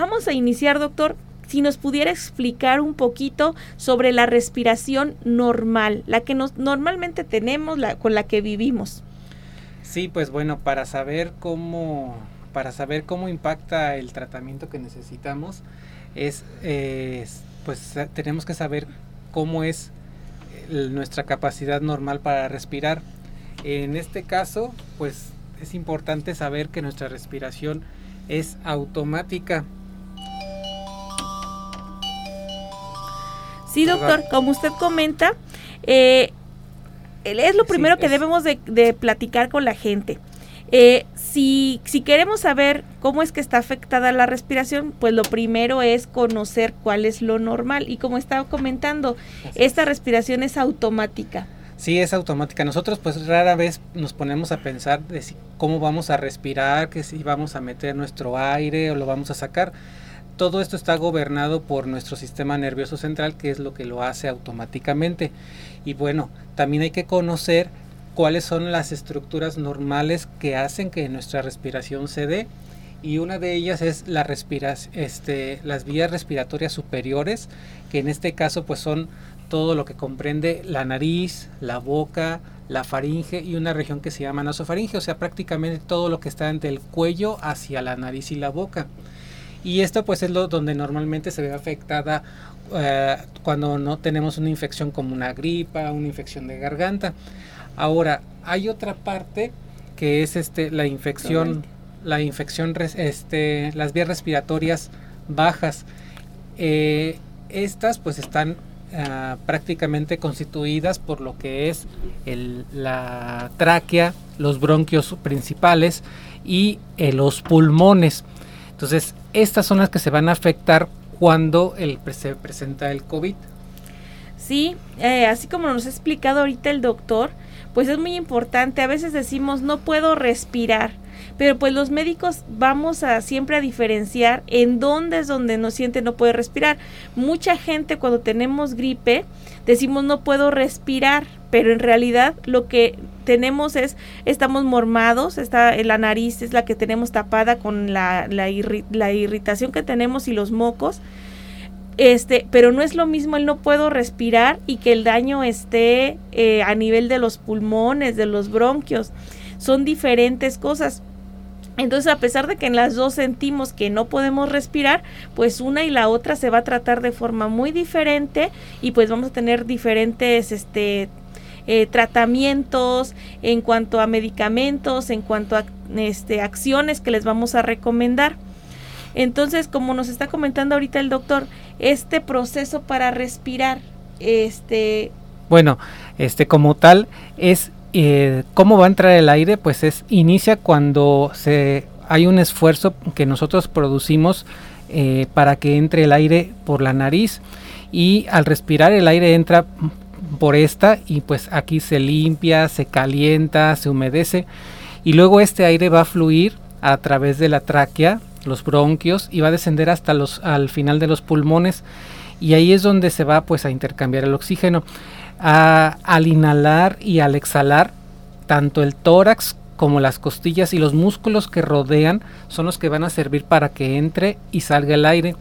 vamos a iniciar, doctor, si nos pudiera explicar un poquito sobre la respiración normal, la que nos normalmente tenemos, la, con la que vivimos. Sí, pues bueno, para saber cómo, para saber cómo impacta el tratamiento que necesitamos, es, pues tenemos que saber cómo es nuestra capacidad normal para respirar. En este caso, pues es importante saber que nuestra respiración es automática. Sí, doctor, como usted comenta, eh, es lo primero que debemos de, platicar con la gente. Eh, si, si, queremos saber cómo es que está afectada la respiración, pues lo primero es conocer cuál es lo normal. Y como estaba comentando, esta respiración es automática. Sí, es automática. Nosotros pues rara vez nos ponemos a pensar de si, cómo vamos a respirar, que si vamos a meter nuestro aire o lo vamos a sacar todo esto está gobernado por nuestro sistema nervioso central, que es lo que lo hace automáticamente. Y bueno, también hay que conocer cuáles son las estructuras normales que hacen que nuestra respiración se dé. Y una de ellas es este, las vías respiratorias superiores, que en este caso pues son todo lo que comprende la nariz, la boca, la faringe y una región que se llama nasofaringe, o sea, prácticamente todo lo que está entre el cuello hacia la nariz y la boca. Y esto pues es lo donde normalmente se ve afectada eh, cuando no tenemos una infección como una gripa, una infección de garganta. Ahora, hay otra parte que es este la infección, la infección, este, las vías respiratorias bajas. Eh, estas pues están ah, prácticamente constituidas por lo que es la tráquea, los bronquios principales y eh, los pulmones. Entonces, estas son las que se van a afectar cuando el, se presenta el COVID. Sí, eh, así como nos ha explicado ahorita el doctor, pues es muy importante. A veces decimos no puedo respirar, pero pues los médicos vamos a siempre a diferenciar en dónde es donde nos siente no puede respirar. Mucha gente cuando tenemos gripe decimos no puedo respirar, pero en realidad lo que tenemos es, estamos mormados, está, la nariz es la que tenemos tapada con la, la, irritación que tenemos y los mocos. Este, pero no es lo mismo el no puedo respirar y que el daño esté eh, a nivel de los pulmones, de los bronquios. Son diferentes cosas. Entonces, a pesar de que en las dos sentimos que no podemos respirar, pues una y la otra se va a tratar de forma muy diferente y pues vamos a tener diferentes este eh, tratamientos, en cuanto a medicamentos, en cuanto a este, acciones que les vamos a recomendar. Entonces, como nos está comentando ahorita el doctor, este proceso para respirar, este... Bueno, este como tal es eh, cómo va a entrar el aire, pues es inicia cuando se hay un esfuerzo que nosotros producimos eh, para que entre el aire por la nariz y al respirar el aire entra por esta y pues aquí se limpia, se calienta, se humedece y luego este aire va a fluir a través de la tráquea, los bronquios y va a descender hasta los al final de los pulmones y ahí es donde se va pues a intercambiar el oxígeno. Al inhalar y al exhalar, tanto el tórax como las costillas y los músculos que rodean son los que van a servir para que entre y salga el aire.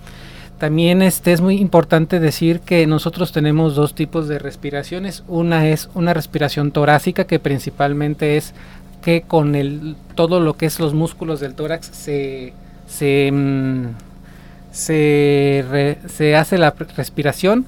También este, es muy importante decir que nosotros tenemos dos tipos de respiraciones. Una es una respiración torácica que principalmente es que con el, todo lo que es los músculos del tórax se, se, mm, se, hace la respiración.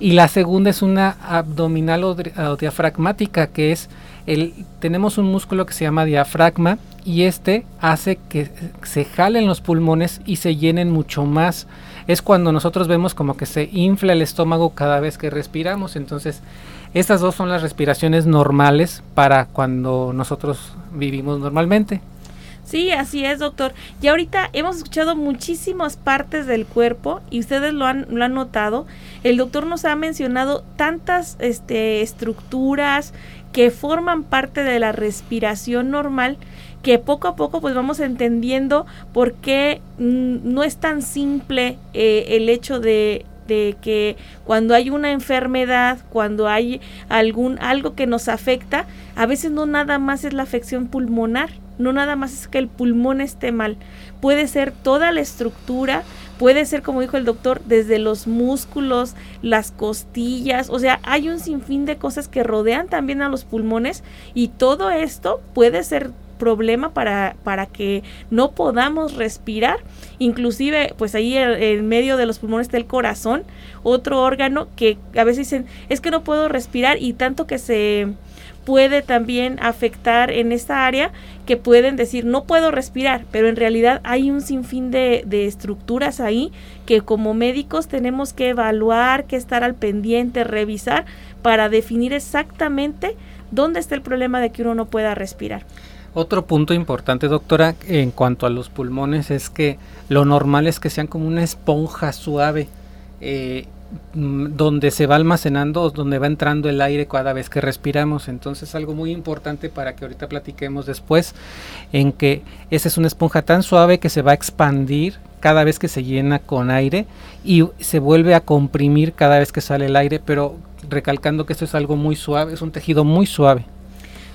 Y la segunda es una abdominal o, diafragmática que es el, tenemos un músculo que se llama diafragma y este hace que se jalen los pulmones y se llenen mucho más es cuando nosotros vemos como que se infla el estómago cada vez que respiramos. Entonces, estas dos son las respiraciones normales para cuando nosotros vivimos normalmente. Sí, así es, doctor. Y ahorita hemos escuchado muchísimas partes del cuerpo y ustedes lo han, lo han notado. El doctor nos ha mencionado tantas este, estructuras que forman parte de la respiración normal que poco a poco pues vamos entendiendo por qué mm, no es tan simple eh, el hecho de, de que cuando hay una enfermedad, cuando hay algún algo que nos afecta, a veces no nada más es la afección pulmonar, no nada más es que el pulmón esté mal, puede ser toda la estructura, puede ser como dijo el doctor, desde los músculos, las costillas, o sea, hay un sinfín de cosas que rodean también a los pulmones y todo esto puede ser problema para, para que no podamos respirar. Inclusive, pues ahí en medio de los pulmones está el corazón, otro órgano que a veces dicen, es que no puedo respirar y tanto que se puede también afectar en esta área que pueden decir no puedo respirar, pero en realidad hay un sinfín de, de, estructuras ahí que como médicos tenemos que evaluar, que estar al pendiente, revisar para definir exactamente dónde está el problema de que uno no pueda respirar. Otro punto importante, doctora, en cuanto a los pulmones es que lo normal es que sean como una esponja suave, eh, donde se va almacenando, donde va entrando el aire cada vez que respiramos. Entonces, algo muy importante para que ahorita platiquemos después, en que esa es una esponja tan suave que se va a expandir cada vez que se llena con aire y se vuelve a comprimir cada vez que sale el aire, pero recalcando que esto es algo muy suave, es un tejido muy suave.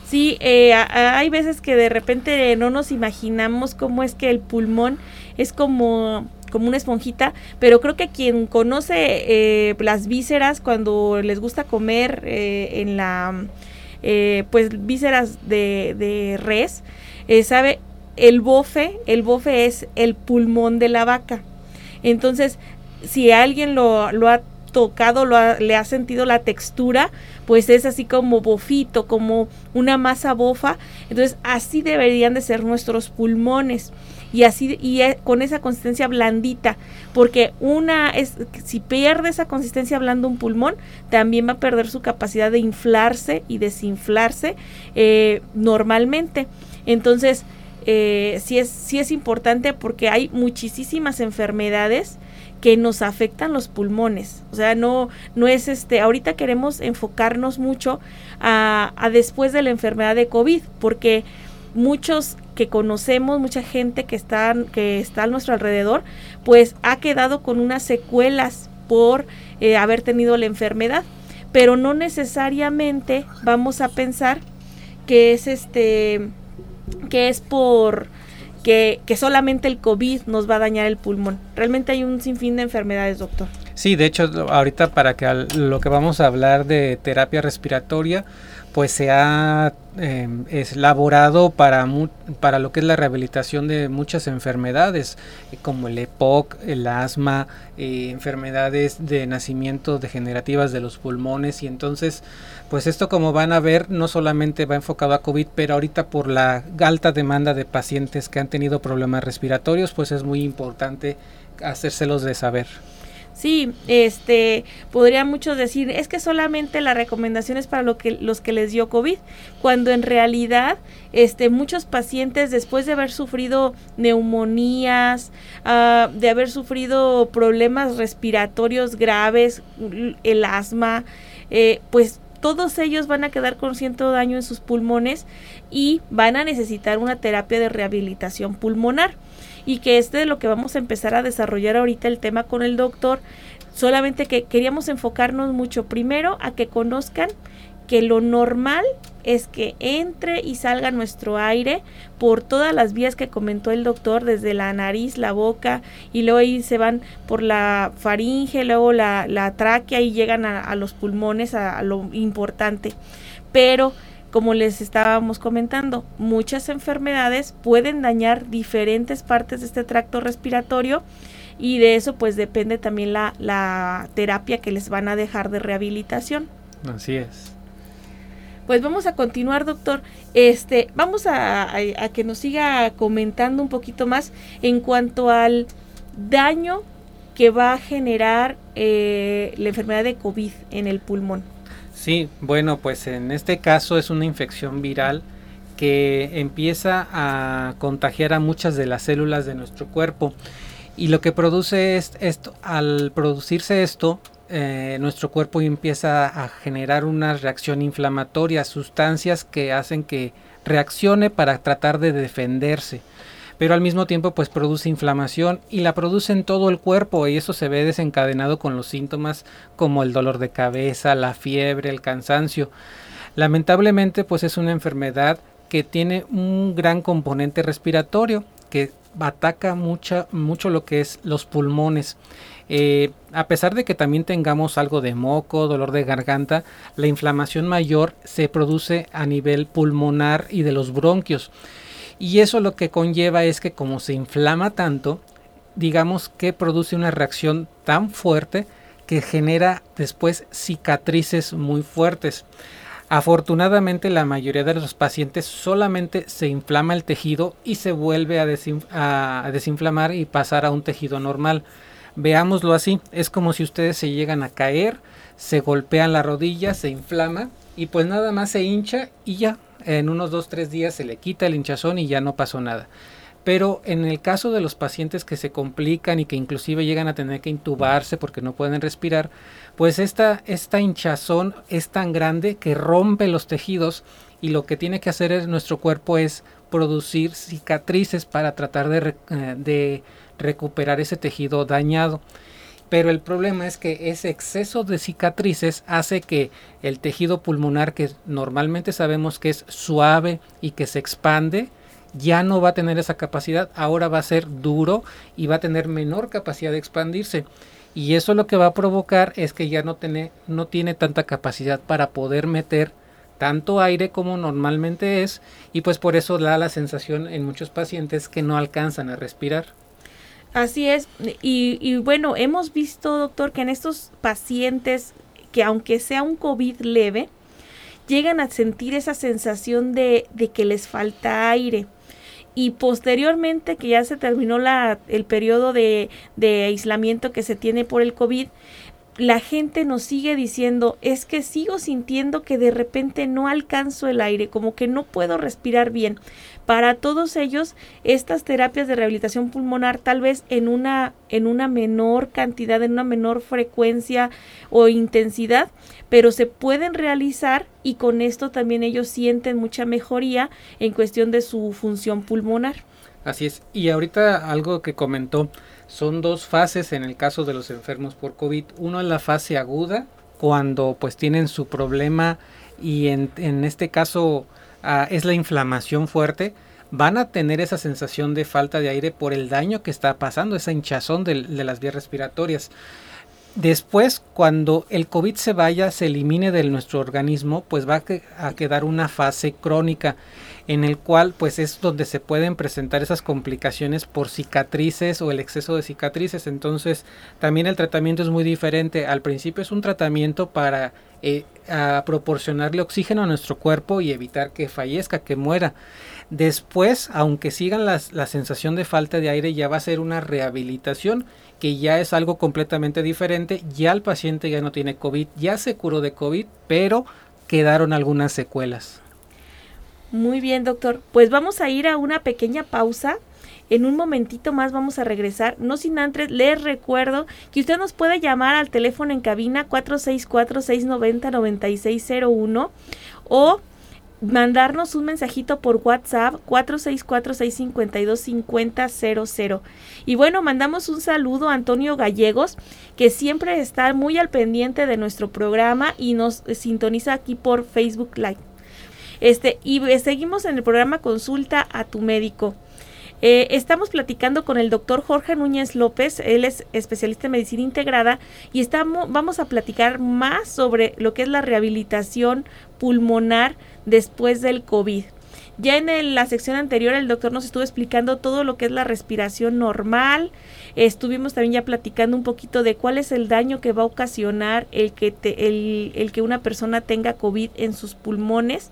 Sí, eh, hay veces que de repente no nos imaginamos cómo es que el pulmón es como como una esponjita, pero creo que quien conoce eh, las vísceras cuando les gusta comer eh, en la, pues vísceras de, de res, sabe, el bofe, el bofe es el pulmón de la vaca. Entonces, si alguien lo, lo ha tocado, lo le ha sentido la textura, pues es así como bofito, como una masa bofa. Entonces así deberían de ser nuestros pulmones y así y e, con esa consistencia blandita porque una es si pierde esa consistencia blanda un pulmón también va a perder su capacidad de inflarse y desinflarse eh, normalmente entonces eh, sí es sí es importante porque hay muchísimas enfermedades que nos afectan los pulmones. O sea, no, no es este, ahorita queremos enfocarnos mucho a, después de la enfermedad de COVID, porque muchos que conocemos, mucha gente que está, que está a nuestro alrededor, pues ha quedado con unas secuelas por eh, haber tenido la enfermedad. Pero no necesariamente vamos a pensar que es este, que es por que, solamente el COVID nos va a dañar el pulmón. Realmente hay un sinfín de enfermedades, doctor. Sí, de hecho, ahorita para que lo que vamos a hablar de terapia respiratoria, pues se ha eh, elaborado para, para lo que es la rehabilitación de muchas enfermedades, eh, como el EPOC, el asma, eh, enfermedades de nacimiento degenerativas de los pulmones. Y entonces, pues esto como van a ver, no solamente va enfocado a COVID, pero ahorita por la alta demanda de pacientes que han tenido problemas respiratorios, pues es muy importante hacérselos de saber. Sí, este, podría muchos decir, es que solamente la recomendación es para lo que, los que les dio COVID, cuando en realidad, este, muchos pacientes después de haber sufrido neumonías, uh, de haber sufrido problemas respiratorios graves, el asma, eh, pues todos ellos van a quedar con cierto daño en sus pulmones y van a necesitar una terapia de rehabilitación pulmonar y que este es lo que vamos a empezar a desarrollar ahorita el tema con el doctor. Solamente que queríamos enfocarnos mucho primero a que conozcan que lo normal es que entre y salga nuestro aire por todas las vías que comentó el doctor, desde la nariz, la boca, y luego ahí se van por la faringe, luego la, la tráquea y llegan a, los pulmones, a lo importante. Pero como les estábamos comentando, muchas enfermedades pueden dañar diferentes partes de este tracto respiratorio y de eso pues depende también la, terapia que les van a dejar de rehabilitación. Así es. Pues vamos a continuar, doctor. Este, vamos a, que nos siga comentando un poquito más en cuanto al daño que va a generar eh, la enfermedad de COVID en el pulmón. Sí, bueno, pues en este caso es una infección viral que empieza a contagiar a muchas de las células de nuestro cuerpo. Y lo que produce es esto, al producirse esto, eh, nuestro cuerpo empieza a generar una reacción inflamatoria, sustancias que hacen que reaccione para tratar de defenderse pero al mismo tiempo pues produce inflamación y la produce en todo el cuerpo y eso se ve desencadenado con los síntomas como el dolor de cabeza, la fiebre, el cansancio. Lamentablemente pues es una enfermedad que tiene un gran componente respiratorio que ataca mucha, mucho lo que es los pulmones. Eh, a pesar de que también tengamos algo de moco, dolor de garganta, la inflamación mayor se produce a nivel pulmonar y de los bronquios. Y eso lo que conlleva es que como se inflama tanto, digamos que produce una reacción tan fuerte que genera después cicatrices muy fuertes. Afortunadamente la mayoría de los pacientes solamente se inflama el tejido y se vuelve a, desinflamar y pasar a un tejido normal. Veámoslo así, es como si ustedes se llegan a caer, se golpean la rodilla, se inflama y pues nada más se hincha y ya, en unos 2-3 días se le quita el hinchazón y ya no pasó nada. Pero en el caso de los pacientes que se complican y que inclusive llegan a tener que intubarse porque no pueden respirar, pues esta, esta hinchazón es tan grande que rompe los tejidos y lo que tiene que hacer es, nuestro cuerpo es producir cicatrices para tratar de, eh, de recuperar ese tejido dañado. Pero el problema es que ese exceso de cicatrices hace que el tejido pulmonar, que normalmente sabemos que es suave y que se expande, ya no va a tener esa capacidad, ahora va a ser duro y va a tener menor capacidad de expandirse. Y eso lo que va a provocar es que ya no tiene, no tiene tanta capacidad para poder meter tanto aire como normalmente es y pues por eso da la sensación en muchos pacientes que no alcanzan a respirar. Así es, y, y bueno, hemos visto doctor que en estos pacientes que aunque sea un COVID leve, llegan a sentir esa sensación de, de que les falta aire. Y posteriormente que ya se terminó la, el periodo de, de aislamiento que se tiene por el COVID, la gente nos sigue diciendo es que sigo sintiendo que de repente no alcanzo el aire, como que no puedo respirar bien. Para todos ellos, estas terapias de rehabilitación pulmonar tal vez en una, en una menor cantidad, en una menor frecuencia o intensidad, pero se pueden realizar y con esto también ellos sienten mucha mejoría en cuestión de su función pulmonar. Así es. Y ahorita algo que comentó, son dos fases en el caso de los enfermos por COVID. Uno es la fase aguda, cuando pues tienen su problema y en, en este caso ah, es la inflamación fuerte, van a tener esa sensación de falta de aire por el daño que está pasando, esa hinchazón de, las vías respiratorias. Después, cuando el COVID se vaya, se elimine de nuestro organismo, pues va a quedar una fase crónica en el cual pues es donde se pueden presentar esas complicaciones por cicatrices o el exceso de cicatrices. Entonces también el tratamiento es muy diferente. Al principio es un tratamiento para eh, proporcionarle oxígeno a nuestro cuerpo y evitar que fallezca, que muera. Después, aunque sigan la sensación de falta de aire, ya va a ser una rehabilitación que ya es algo completamente diferente. Ya el paciente ya no tiene COVID, ya se curó de COVID, pero quedaron algunas secuelas. Muy bien, doctor. Pues vamos a ir a una pequeña pausa. En un momentito más vamos a regresar. No sin antes, les recuerdo que usted nos puede llamar al teléfono en cabina 464-690-9601 o mandarnos un mensajito por WhatsApp 464-652-5000. Y bueno, mandamos un saludo a Antonio Gallegos, que siempre está muy al pendiente de nuestro programa y nos sintoniza aquí por Facebook Live. Este, y seguimos en el programa Consulta a tu médico. Eh, estamos platicando con el doctor Jorge Núñez López, él es especialista en medicina integrada y estamos, vamos a platicar más sobre lo que es la rehabilitación pulmonar después del COVID. Ya en la sección anterior el doctor nos estuvo explicando todo lo que es la respiración normal. Estuvimos también ya platicando un poquito de cuál es el daño que va a ocasionar el que, el, el que una persona tenga COVID en sus pulmones.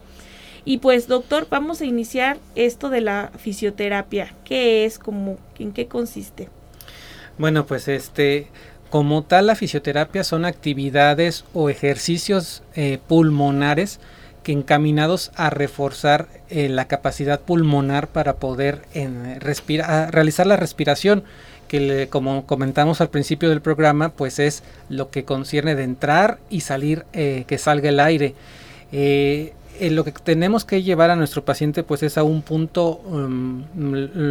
Y pues, doctor, vamos a iniciar esto de la fisioterapia. ¿Qué es? Como, ¿En qué consiste? Bueno, pues este, como tal, la fisioterapia son actividades o ejercicios eh, pulmonares que encaminados a reforzar eh, la capacidad pulmonar para poder realizar la respiración que como comentamos al principio del programa pues es lo que concierne de entrar y salir eh, que salga el aire eh, lo que tenemos que llevar a nuestro paciente pues es a un punto um,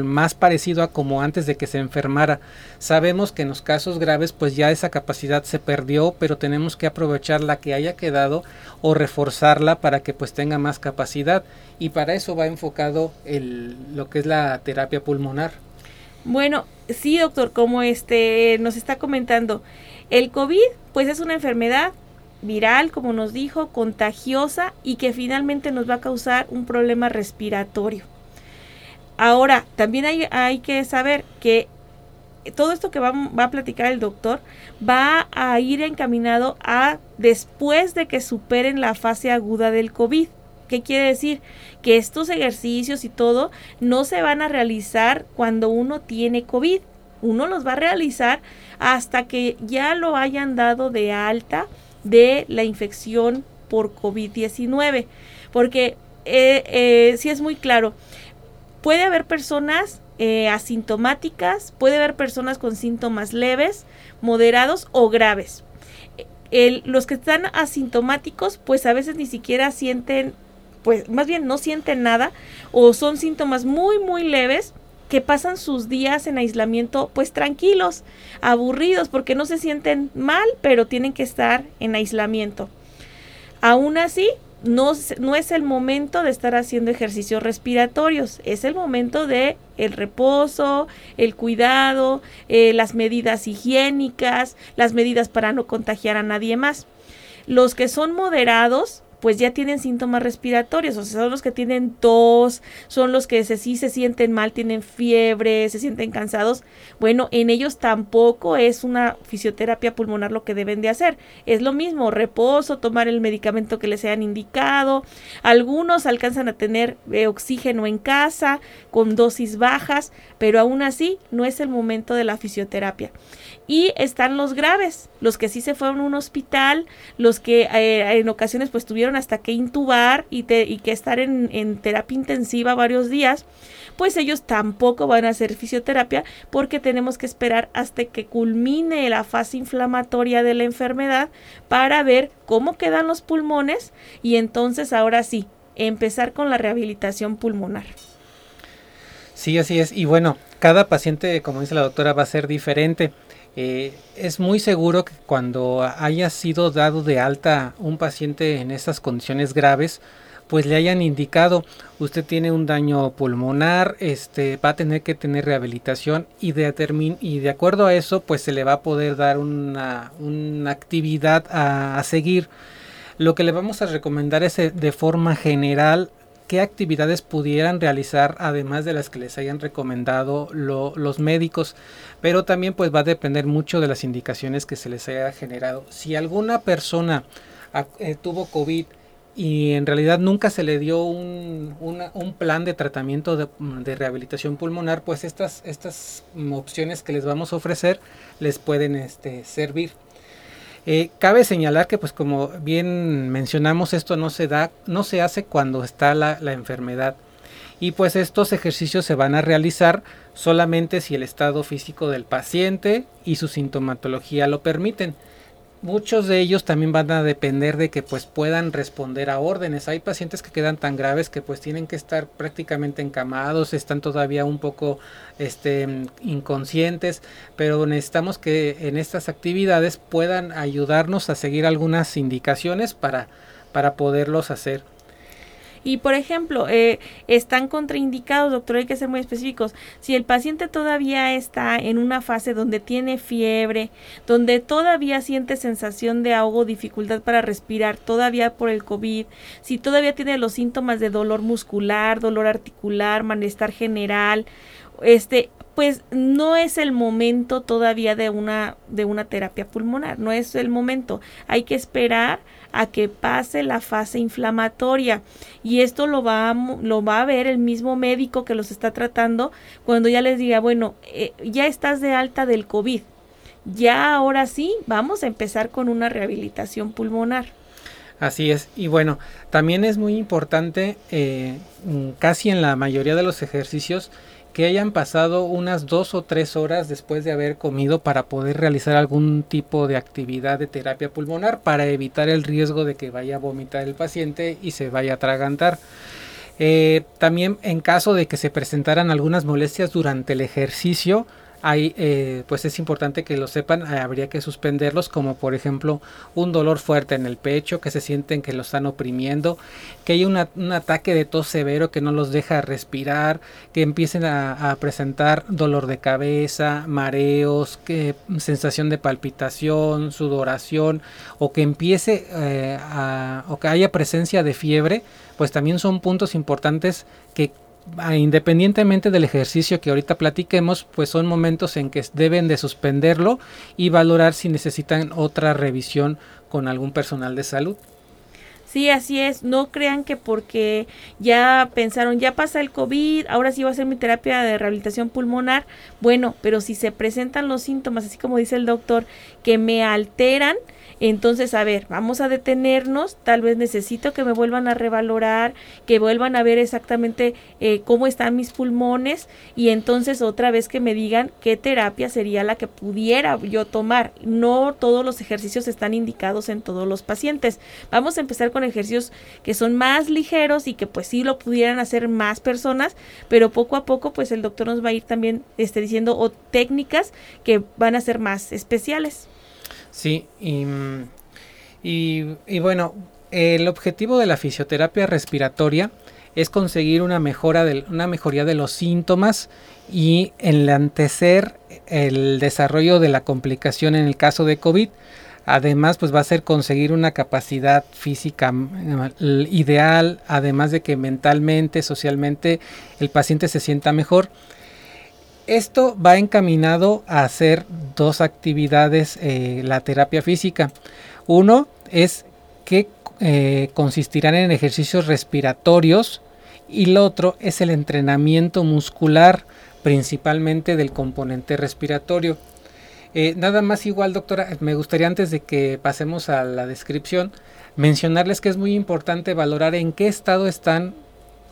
más parecido a como antes de que se enfermara. Sabemos que en los casos graves pues ya esa capacidad se perdió, pero tenemos que aprovechar la que haya quedado o reforzarla para que pues tenga más capacidad y para eso va enfocado el, lo que es la terapia pulmonar. Bueno, sí, doctor, como este nos está comentando, el COVID pues es una enfermedad viral, como nos dijo, contagiosa y que finalmente nos va a causar un problema respiratorio. Ahora, también hay, hay que saber que todo esto que va, va, a platicar el doctor va a ir encaminado a después de que superen la fase aguda del COVID. ¿Qué quiere decir? Que estos ejercicios y todo no se van a realizar cuando uno tiene COVID. Uno los va a realizar hasta que ya lo hayan dado de alta de la infección por COVID-19. Porque eh, eh, sí es muy claro, puede haber personas eh, asintomáticas, puede haber personas con síntomas leves, moderados o graves. los que están asintomáticos, pues a veces ni siquiera sienten, pues más bien no sienten nada o son síntomas muy, muy leves que pasan sus días en aislamiento pues tranquilos, aburridos, porque no se sienten mal, pero tienen que estar en aislamiento. Aún así, no, no, es el momento de estar haciendo ejercicios respiratorios, es el momento de el reposo, el cuidado, eh, las medidas higiénicas, las medidas para no contagiar a nadie más. Los que son moderados, pues ya tienen síntomas respiratorios, o sea, son los que tienen tos, son los que sí se sienten mal, tienen fiebre, se sienten cansados. Bueno, en ellos tampoco es una fisioterapia pulmonar lo que deben de hacer. Es lo mismo, reposo, tomar el medicamento que les hayan indicado. Algunos alcanzan a tener eh, oxígeno en casa con dosis bajas, pero aún así no es el momento de la fisioterapia. Y están los graves, los que sí se fueron a un hospital, los que eh, en ocasiones pues tuvieron hasta que intubar y, y que estar en, en terapia intensiva varios días, pues ellos tampoco van a hacer fisioterapia porque tenemos que esperar hasta que culmine la fase inflamatoria de la enfermedad para ver cómo quedan los pulmones y entonces ahora sí, empezar con la rehabilitación pulmonar. Sí, así es. Y bueno, cada paciente, como dice la doctora, va a ser diferente. Eh, es muy seguro que cuando haya sido dado de alta un paciente en estas condiciones graves, pues le hayan indicado usted tiene un daño pulmonar, este va a tener que tener rehabilitación y de, y de acuerdo a eso pues se le va a poder dar una, actividad a, a, seguir. Lo que le vamos a recomendar es eh, de forma general qué actividades pudieran realizar además de las que les hayan recomendado los médicos pero también pues va a depender mucho de las indicaciones que se les haya generado si alguna persona eh, tuvo covid y en realidad nunca se le dio un, un plan de tratamiento de, de, rehabilitación pulmonar, pues estas, estas opciones que les vamos a ofrecer les pueden este, servir. Eh, cabe señalar que, pues como bien mencionamos, esto no se da, no se hace cuando está la, la enfermedad. Y pues estos ejercicios se van a realizar solamente si el estado físico del paciente y su sintomatología lo permiten muchos de ellos también van a depender de que pues puedan responder a órdenes. Hay pacientes que quedan tan graves que pues tienen que estar prácticamente encamados, están todavía un poco este inconscientes, pero necesitamos que en estas actividades puedan ayudarnos a seguir algunas indicaciones para para poderlos hacer. Y por ejemplo, eh, están contraindicados, doctor, hay que ser muy específicos. Si el paciente todavía está en una fase donde tiene fiebre, donde todavía siente sensación de ahogo, dificultad para respirar, todavía por el COVID, si todavía tiene los síntomas de dolor muscular, dolor articular, malestar general, este, pues no es el momento todavía de una de una terapia pulmonar, no es el momento. Hay que esperar a que pase la fase inflamatoria y esto lo va lo va a ver el mismo médico que los está tratando cuando ya les diga, bueno, eh, ya estás de alta del COVID. Ya ahora sí, vamos a empezar con una rehabilitación pulmonar. Así es. Y bueno, también es muy importante, eh, casi en la mayoría de los ejercicios, que hayan pasado unas dos o tres horas después de haber comido para poder realizar algún tipo de actividad de terapia pulmonar para evitar el riesgo de que vaya a vomitar el paciente y se vaya a atragantar. Eh, también en caso de que se presentaran algunas molestias durante el ejercicio, hay, eh, pues es importante que lo sepan, eh, habría que suspenderlos, como por ejemplo un dolor fuerte en el pecho, que se sienten que lo están oprimiendo, que hay un ataque de tos severo que no los deja respirar, que empiecen a, presentar dolor de cabeza, mareos, que, sensación de palpitación, sudoración, o que empiece eh, a, o que haya presencia de fiebre, pues también son puntos importantes que independientemente del ejercicio que ahorita platiquemos, pues son momentos en que deben de suspenderlo y valorar si necesitan otra revisión con algún personal de salud. Sí, así es. No crean que porque ya pensaron, ya pasa el COVID, ahora sí va a ser mi terapia de rehabilitación pulmonar. Bueno, pero si se presentan los síntomas, así como dice el doctor, que me alteran, entonces, a ver, vamos a detenernos, tal vez necesito que me vuelvan a revalorar, que vuelvan a ver exactamente eh, cómo están mis pulmones y entonces otra vez que me digan qué terapia sería la que pudiera yo tomar. No todos los ejercicios están indicados en todos los pacientes. Vamos a empezar con ejercicios que son más ligeros y que pues sí lo pudieran hacer más personas, pero poco a poco pues el doctor nos va a ir también este, diciendo o técnicas que van a ser más especiales. Sí, y, y, bueno, el objetivo de la fisioterapia respiratoria es conseguir una mejora de, una mejoría de los síntomas y enlantecer el desarrollo de la complicación en el caso de COVID. Además, pues va a ser conseguir una capacidad física eh, ideal, además de que mentalmente, socialmente, el paciente se sienta mejor esto va encaminado a hacer dos actividades, eh, la terapia física. Uno es que eh, consistirán en ejercicios respiratorios y el otro es el entrenamiento muscular, principalmente del componente respiratorio. Eh, nada más igual, doctora, me gustaría antes de que pasemos a la descripción, mencionarles que es muy importante valorar en qué estado están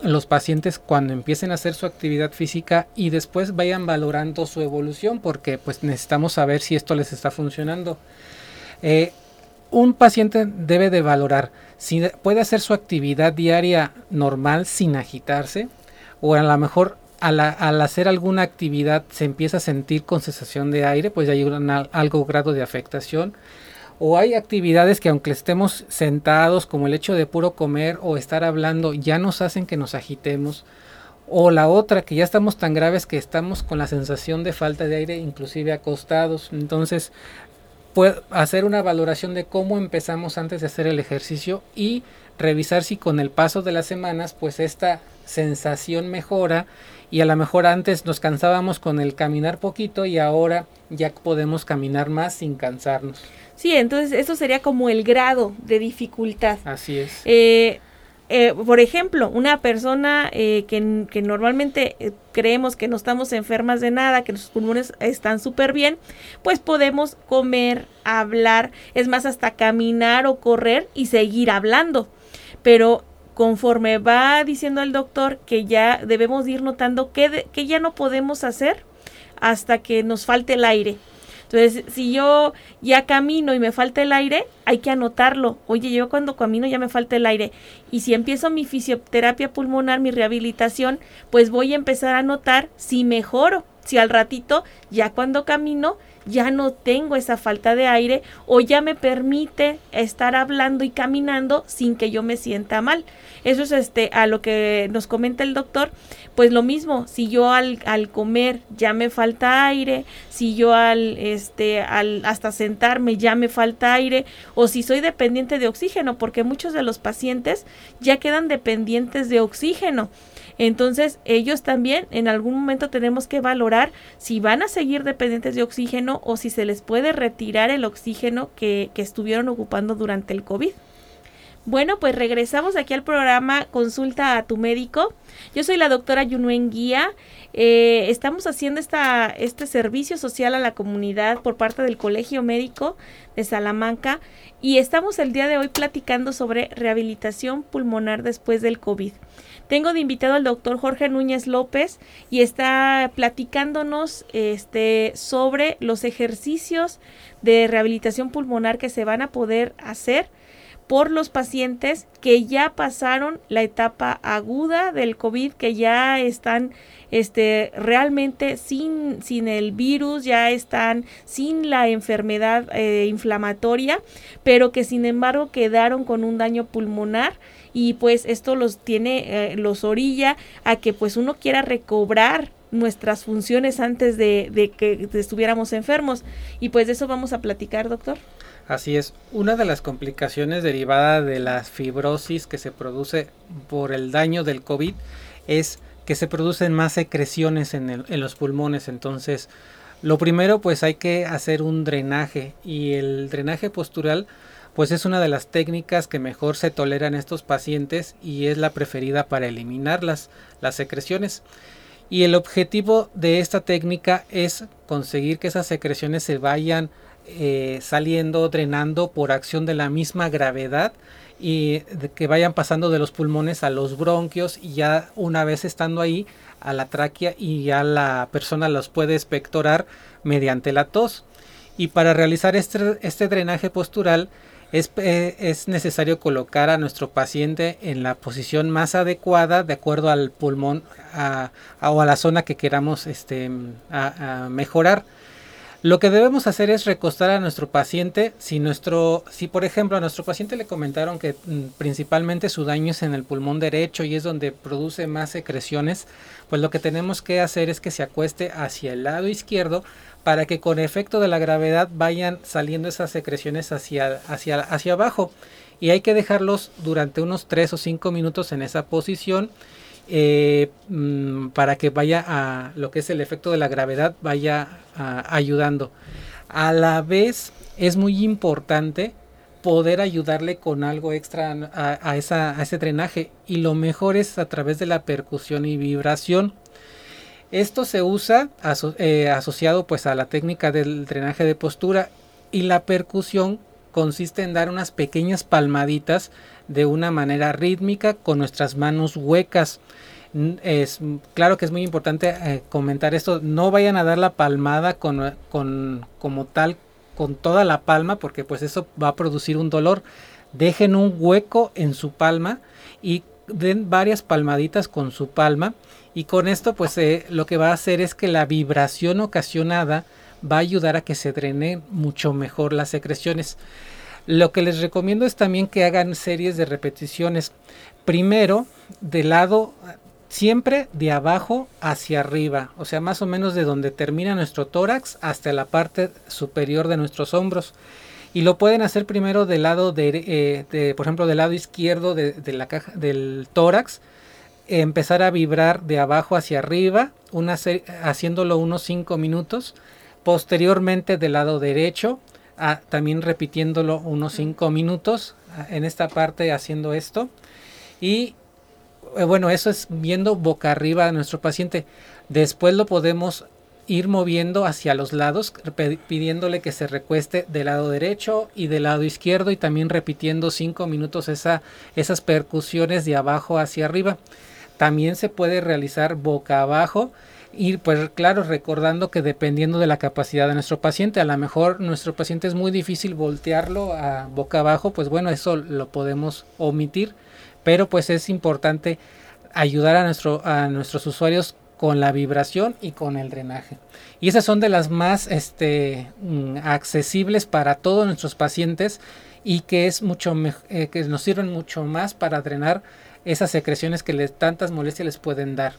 los pacientes cuando empiecen a hacer su actividad física y después vayan valorando su evolución porque pues necesitamos saber si esto les está funcionando. Eh, un paciente debe de valorar si puede hacer su actividad diaria normal sin agitarse o a lo mejor al, hacer alguna actividad se empieza a sentir con sensación de aire, pues ya hay un, algo grado de afectación o hay actividades que aunque estemos sentados, como el hecho de puro comer o estar hablando, ya nos hacen que nos agitemos. O la otra, que ya estamos tan graves que estamos con la sensación de falta de aire, inclusive acostados. Entonces, puedo hacer una valoración de cómo empezamos antes de hacer el ejercicio y revisar si con el paso de las semanas, pues esta sensación mejora y a lo mejor antes nos cansábamos con el caminar poquito y ahora ya podemos caminar más sin cansarnos. Sí, entonces eso sería como el grado de dificultad. Así es. Eh, eh, por ejemplo, una persona eh, que, que, normalmente creemos que no estamos enfermas de nada, que nuestros pulmones están súper bien, pues podemos comer, hablar, es más, hasta caminar o correr y seguir hablando. Pero conforme va diciendo el doctor que ya debemos ir notando que, que ya no podemos hacer hasta que nos falte el aire entonces, si yo ya camino y me falta el aire, hay que anotarlo. Oye, yo cuando camino ya me falta el aire. Y si empiezo mi fisioterapia pulmonar, mi rehabilitación, pues voy a empezar a notar si mejoro. Si al ratito, ya cuando camino, ya no tengo esa falta de aire o ya me permite estar hablando y caminando sin que yo me sienta mal. Eso es este a lo que nos comenta el doctor, pues lo mismo, si yo al, al comer ya me falta aire, si yo al este al hasta sentarme ya me falta aire o si soy dependiente de oxígeno, porque muchos de los pacientes ya quedan dependientes de oxígeno. Entonces, ellos también en algún momento tenemos que valorar si van a seguir dependientes de oxígeno o si se les puede retirar el oxígeno que, estuvieron ocupando durante el COVID. Bueno, pues regresamos aquí al programa Consulta a tu médico. Yo soy la doctora Yunuen Guía. Eh, estamos haciendo esta, este servicio social a la comunidad por parte del Colegio Médico de Salamanca y estamos el día de hoy platicando sobre rehabilitación pulmonar después del COVID. Tengo de invitado al doctor Jorge Núñez López y está platicándonos este, sobre los ejercicios de rehabilitación pulmonar que se van a poder hacer por los pacientes que ya pasaron la etapa aguda del COVID, que ya están este, realmente sin, sin el virus, ya están sin la enfermedad eh, inflamatoria, pero que sin embargo quedaron con un daño pulmonar y pues esto los tiene, eh, los orilla a que pues uno quiera recobrar nuestras funciones antes de, de que estuviéramos enfermos. Y pues de eso vamos a platicar, doctor. Así es, una de las complicaciones derivadas de la fibrosis que se produce por el daño del COVID es que se producen más secreciones en, los pulmones. Entonces, lo primero pues hay que hacer un drenaje y el drenaje postural pues es una de las técnicas que mejor se toleran estos pacientes y es la preferida para eliminar las, las secreciones. Y el objetivo de esta técnica es conseguir que esas secreciones se vayan eh, saliendo, drenando por acción de la misma gravedad y que vayan pasando de los pulmones a los bronquios y ya una vez estando ahí a la tráquea y ya la persona los puede espectorar mediante la tos. Y para realizar este, este drenaje postural eh, es, necesario colocar a nuestro paciente en la posición más adecuada de acuerdo al pulmón o a la zona que queramos este, mejorar. Lo que debemos hacer es recostar a nuestro paciente. Si nuestro, si por ejemplo a nuestro paciente le comentaron que mm, principalmente su daño es en el pulmón derecho y es donde produce más secreciones, pues lo que tenemos que hacer es que se acueste hacia el lado izquierdo para que con efecto de la gravedad vayan saliendo esas secreciones hacia, hacia, hacia abajo. Y hay que dejarlos durante unos 3 o 5 minutos en esa posición eh, mm, para que vaya a lo que es el efecto de la gravedad, vaya ayudando. A la vez es muy importante poder ayudarle con algo extra a, ese drenaje y lo mejor es a través de la percusión y vibración. Esto se usa eh, asociado pues a la técnica del drenaje de postura y la percusión consiste en dar unas pequeñas palmaditas de una manera rítmica con nuestras manos huecas. Es claro que es muy importante eh, comentar esto. No vayan a dar la palmada con, con como tal con toda la palma porque pues eso va a producir un dolor. Dejen un hueco en su palma y den varias palmaditas con su palma y con esto pues eh, lo que va a hacer es que la vibración ocasionada va a ayudar a que se drenen mucho mejor las secreciones. Lo que les recomiendo es también que hagan series de repeticiones. Primero, de lado, siempre de abajo hacia arriba, o sea, más o menos de donde termina nuestro tórax hasta la parte superior de nuestros hombros. Y lo pueden hacer primero del lado de, eh, por ejemplo, del lado izquierdo del tórax, empezar a vibrar de abajo hacia arriba, haciéndolo unos 5 minutos. Posteriormente del lado derecho, también repitiéndolo unos 5 minutos en esta parte haciendo esto. Y eh, bueno, eso es viendo boca arriba a nuestro paciente. Después lo podemos ir moviendo hacia los lados, pidiéndole que se recueste del lado derecho y del lado izquierdo y también repitiendo 5 minutos esa, esas percusiones de abajo hacia arriba. También se puede realizar boca abajo y pues claro, recordando que dependiendo de la capacidad de nuestro paciente, a lo mejor nuestro paciente es muy difícil voltearlo a boca abajo, pues bueno, eso lo podemos omitir, pero pues es importante ayudar a, nuestro, a nuestros usuarios con la vibración y con el drenaje. Y esas son de las más este, mm, accesibles para todos nuestros pacientes y que es mucho eh, que nos sirven mucho más para drenar esas secreciones que tantas molestias les pueden dar.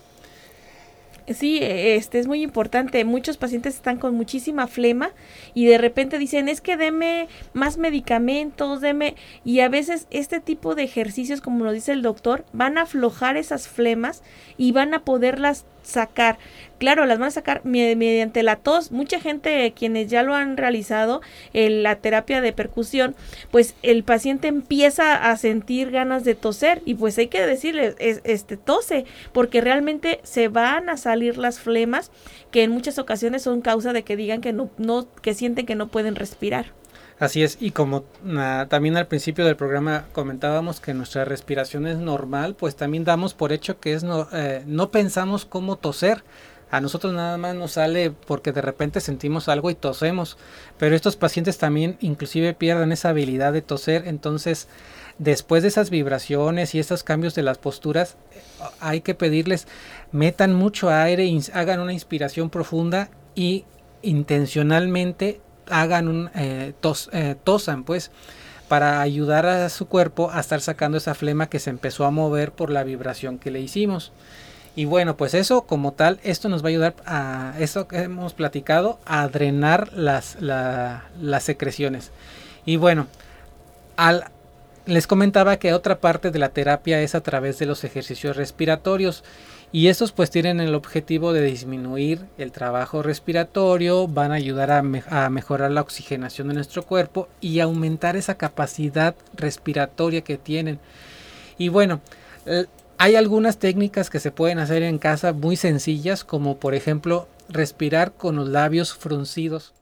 Sí, este es muy importante. Muchos pacientes están con muchísima flema y de repente dicen, es que deme más medicamentos, deme... Y a veces este tipo de ejercicios, como lo dice el doctor, van a aflojar esas flemas y van a poderlas sacar. Claro, las van a sacar mediante la tos. Mucha gente, quienes ya lo han realizado, en la terapia de percusión, pues el paciente empieza a sentir ganas de toser y pues hay que decirle, este tose, porque realmente se van a salir las flemas que en muchas ocasiones son causa de que digan que no, no que sienten que no pueden respirar. Así es, y como ah, también al principio del programa comentábamos que nuestra respiración es normal, pues también damos por hecho que es no, eh, no pensamos cómo toser. A nosotros nada más nos sale porque de repente sentimos algo y tosemos, pero estos pacientes también inclusive pierden esa habilidad de toser, entonces después de esas vibraciones y esos cambios de las posturas, hay que pedirles metan mucho aire, hagan una inspiración profunda y intencionalmente hagan un eh, eh, tosan pues para ayudar a su cuerpo a estar sacando esa flema que se empezó a mover por la vibración que le hicimos. Y bueno, pues eso como tal, esto nos va a ayudar a eso que hemos platicado, a drenar las, las secreciones. Y bueno, al, les comentaba que otra parte de la terapia es a través de los ejercicios respiratorios. Y estos pues tienen el objetivo de disminuir el trabajo respiratorio, van a ayudar a, mejorar la oxigenación de nuestro cuerpo y aumentar esa capacidad respiratoria que tienen. Y bueno, hay algunas técnicas que se pueden hacer en casa muy sencillas, como por ejemplo respirar con los labios fruncidos.